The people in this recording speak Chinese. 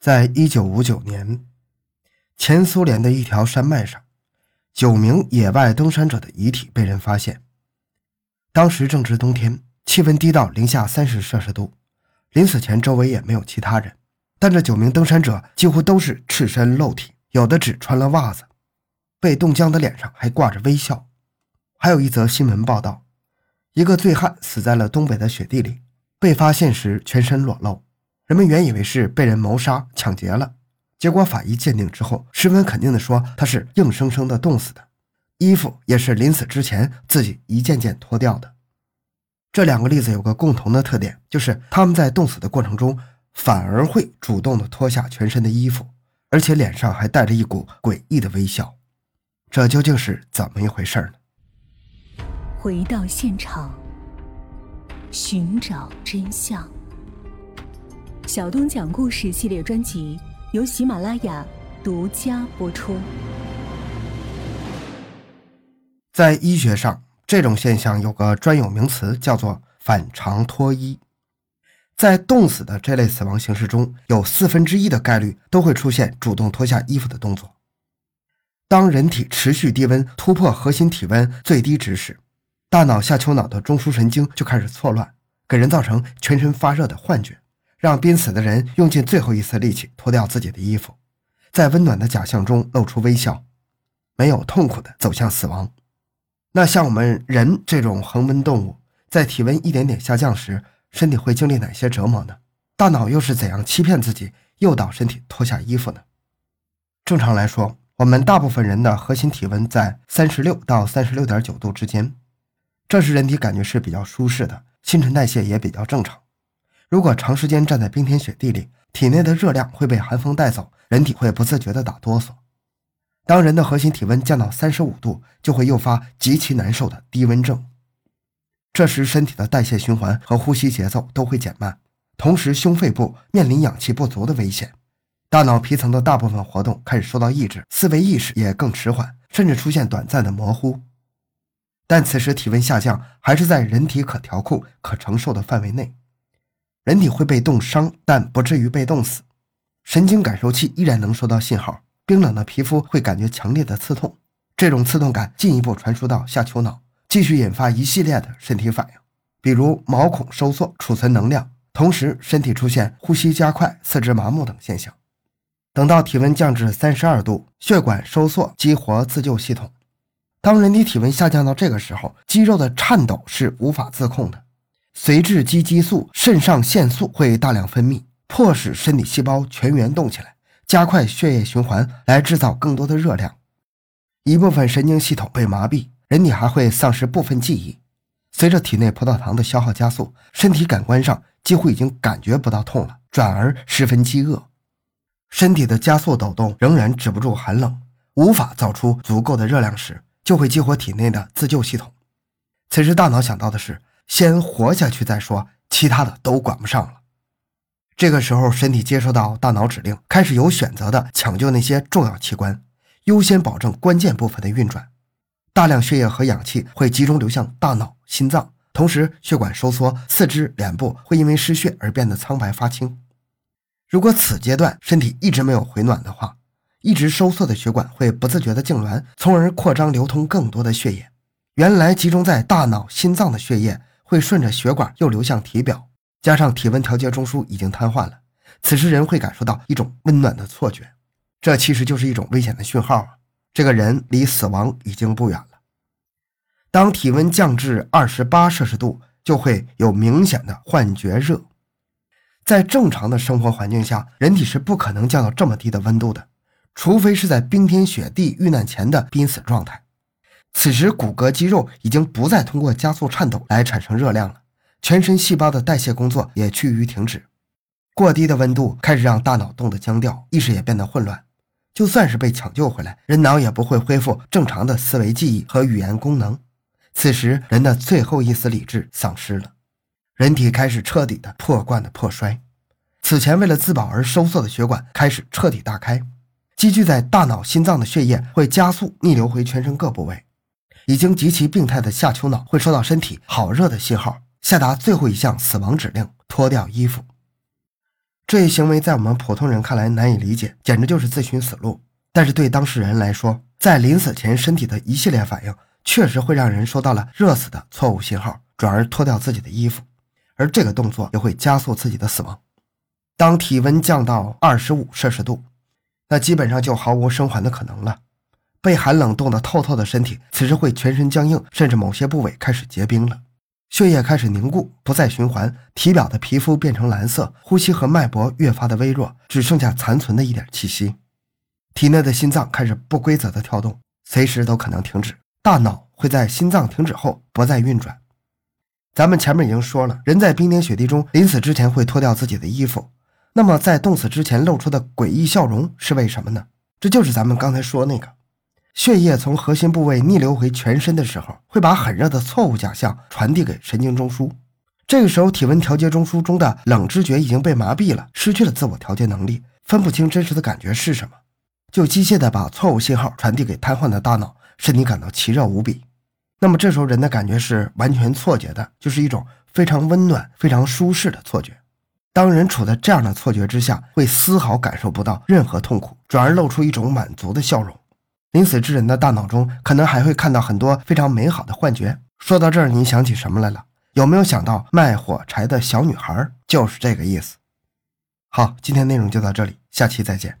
在一九五九年，前苏联的一条山脉上，九名野外登山者的遗体被人发现。当时正值冬天，气温低到零下三十摄氏度。临死前，周围也没有其他人，但这九名登山者几乎都是赤身露体，有的只穿了袜子，被冻僵的脸上还挂着微笑。还有一则新闻报道，一个醉汉死在了东北的雪地里，被发现时全身裸露。人们原以为是被人谋杀、抢劫了，结果法医鉴定之后，十分肯定地说他是硬生生的冻死的，衣服也是临死之前自己一件件脱掉的。这两个例子有个共同的特点，就是他们在冻死的过程中反而会主动的脱下全身的衣服，而且脸上还带着一股诡异的微笑。这究竟是怎么一回事呢？回到现场，寻找真相。小东讲故事系列专辑由喜马拉雅独家播出。在医学上，这种现象有个专有名词，叫做反常脱衣。在冻死的这类死亡形式中，有四分之一的概率都会出现主动脱下衣服的动作。当人体持续低温突破核心体温最低值时，大脑下丘脑的中枢神经就开始错乱，给人造成全身发热的幻觉。让濒死的人用尽最后一丝力气脱掉自己的衣服，在温暖的假象中露出微笑，没有痛苦的走向死亡。那像我们人这种恒温动物，在体温一点点下降时，身体会经历哪些折磨呢？大脑又是怎样欺骗自己，诱导身体脱下衣服呢？正常来说，我们大部分人的核心体温在三十六到三十六点九度之间，这时人体感觉是比较舒适的，新陈代谢也比较正常。如果长时间站在冰天雪地里，体内的热量会被寒风带走，人体会不自觉地打哆嗦。当人的核心体温降到三十五度，就会诱发极其难受的低温症。这时，身体的代谢循环和呼吸节奏都会减慢，同时胸肺部面临氧气不足的危险，大脑皮层的大部分活动开始受到抑制，思维意识也更迟缓，甚至出现短暂的模糊。但此时体温下降还是在人体可调控、可承受的范围内。人体会被冻伤，但不至于被冻死。神经感受器依然能收到信号。冰冷的皮肤会感觉强烈的刺痛，这种刺痛感进一步传输到下丘脑，继续引发一系列的身体反应，比如毛孔收缩、储存能量，同时身体出现呼吸加快、四肢麻木等现象。等到体温降至三十二度，血管收缩，激活自救系统。当人体体温下降到这个时候，肌肉的颤抖是无法自控的。髓质肌激素、肾上腺素会大量分泌，迫使身体细胞全员动起来，加快血液循环，来制造更多的热量。一部分神经系统被麻痹，人体还会丧失部分记忆。随着体内葡萄糖的消耗加速，身体感官上几乎已经感觉不到痛了，转而十分饥饿。身体的加速抖动仍然止不住寒冷，无法造出足够的热量时，就会激活体内的自救系统。此时，大脑想到的是。先活下去再说，其他的都管不上了。这个时候，身体接收到大脑指令，开始有选择的抢救那些重要器官，优先保证关键部分的运转。大量血液和氧气会集中流向大脑、心脏，同时血管收缩，四肢、脸部会因为失血而变得苍白发青。如果此阶段身体一直没有回暖的话，一直收缩的血管会不自觉的痉挛，从而扩张流通更多的血液。原来集中在大脑、心脏的血液。会顺着血管又流向体表，加上体温调节中枢已经瘫痪了，此时人会感受到一种温暖的错觉，这其实就是一种危险的讯号啊！这个人离死亡已经不远了。当体温降至二十八摄氏度，就会有明显的幻觉热。在正常的生活环境下，人体是不可能降到这么低的温度的，除非是在冰天雪地遇难前的濒死状态。此时，骨骼肌肉已经不再通过加速颤抖来产生热量了，全身细胞的代谢工作也趋于停止。过低的温度开始让大脑冻得僵掉，意识也变得混乱。就算是被抢救回来，人脑也不会恢复正常的思维记忆和语言功能。此时，人的最后一丝理智丧失了，人体开始彻底的破罐子破摔。此前为了自保而收缩的血管开始彻底大开，积聚在大脑、心脏的血液会加速逆流回全身各部位。已经极其病态的下丘脑会收到身体好热的信号，下达最后一项死亡指令：脱掉衣服。这一行为在我们普通人看来难以理解，简直就是自寻死路。但是对当事人来说，在临死前身体的一系列反应，确实会让人收到了热死的错误信号，转而脱掉自己的衣服，而这个动作也会加速自己的死亡。当体温降到二十五摄氏度，那基本上就毫无生还的可能了。被寒冷冻得透透的身体，此时会全身僵硬，甚至某些部位开始结冰了，血液开始凝固，不再循环，体表的皮肤变成蓝色，呼吸和脉搏越发的微弱，只剩下残存的一点气息。体内的心脏开始不规则的跳动，随时都可能停止。大脑会在心脏停止后不再运转。咱们前面已经说了，人在冰天雪地中临死之前会脱掉自己的衣服，那么在冻死之前露出的诡异笑容是为什么呢？这就是咱们刚才说那个。血液从核心部位逆流回全身的时候，会把很热的错误假象传递给神经中枢。这个时候，体温调节中枢中的冷知觉已经被麻痹了，失去了自我调节能力，分不清真实的感觉是什么，就机械的把错误信号传递给瘫痪的大脑，使你感到奇热无比。那么这时候人的感觉是完全错觉的，就是一种非常温暖、非常舒适的错觉。当人处在这样的错觉之下，会丝毫感受不到任何痛苦，转而露出一种满足的笑容。临死之人的大脑中可能还会看到很多非常美好的幻觉。说到这儿，你想起什么来了？有没有想到卖火柴的小女孩？就是这个意思。好，今天内容就到这里，下期再见。